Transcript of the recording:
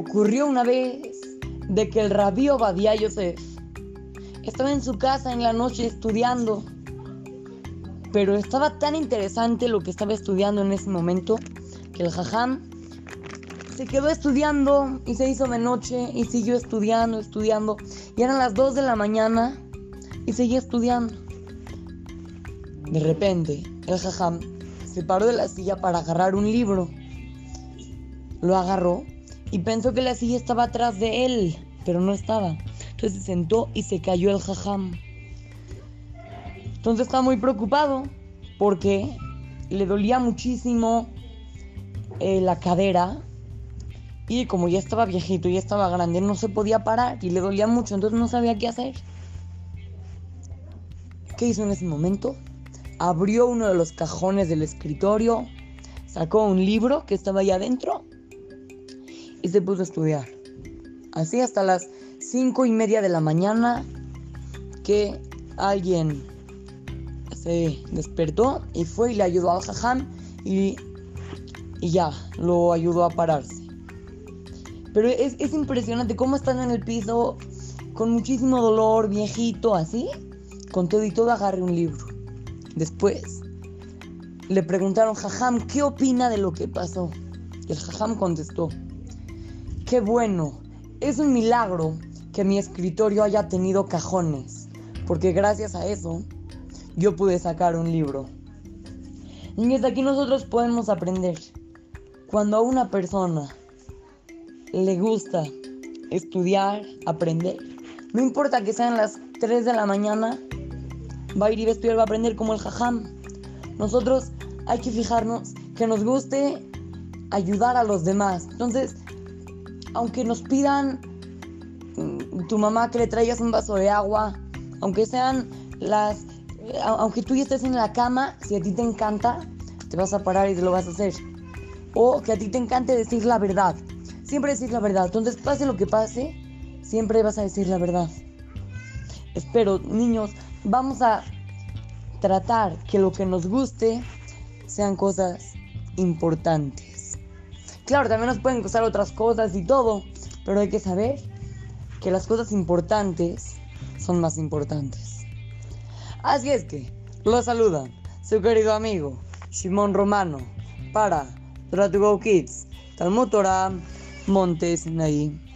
ocurrió una vez de que el rabí Obadiah Yosef estaba en su casa en la noche estudiando, pero estaba tan interesante lo que estaba estudiando en ese momento que el jajam se quedó estudiando y se hizo de noche y siguió estudiando, estudiando. Y eran las 2 de la mañana y seguía estudiando. De repente, el jajam se paró de la silla para agarrar un libro. Lo agarró y pensó que la silla estaba atrás de él, pero no estaba. Entonces se sentó y se cayó el jajam. Entonces estaba muy preocupado porque le dolía muchísimo eh, la cadera y como ya estaba viejito, ya estaba grande, no se podía parar y le dolía mucho, entonces no sabía qué hacer. ¿Qué hizo en ese momento? Abrió uno de los cajones del escritorio, sacó un libro que estaba ahí adentro y se puso a estudiar. Así hasta las cinco y media de la mañana que alguien se despertó y fue y le ayudó al jajam y, y ya, lo ayudó a pararse. Pero es, es impresionante cómo estando en el piso con muchísimo dolor, viejito, así, con todo y todo agarre un libro. Después le preguntaron, Jajam, ¿qué opina de lo que pasó? Y el Jajam contestó, qué bueno, es un milagro que mi escritorio haya tenido cajones, porque gracias a eso yo pude sacar un libro. Desde aquí nosotros podemos aprender. Cuando a una persona le gusta estudiar, aprender, no importa que sean las 3 de la mañana, va a ir y va a estudiar, va a aprender como el jajam. Nosotros hay que fijarnos que nos guste ayudar a los demás. Entonces, aunque nos pidan mm, tu mamá que le traigas un vaso de agua, aunque sean las, aunque tú ya estés en la cama, si a ti te encanta, te vas a parar y te lo vas a hacer. O que a ti te encante decir la verdad. Siempre decir la verdad. Entonces, pase lo que pase, siempre vas a decir la verdad. Espero, niños, vamos a tratar que lo que nos guste sean cosas importantes. Claro, también nos pueden gustar otras cosas y todo, pero hay que saber que las cosas importantes son más importantes. Así es que, lo saludan su querido amigo Simón Romano para Try to Go Kids, Talmud Torah, Montes Naí.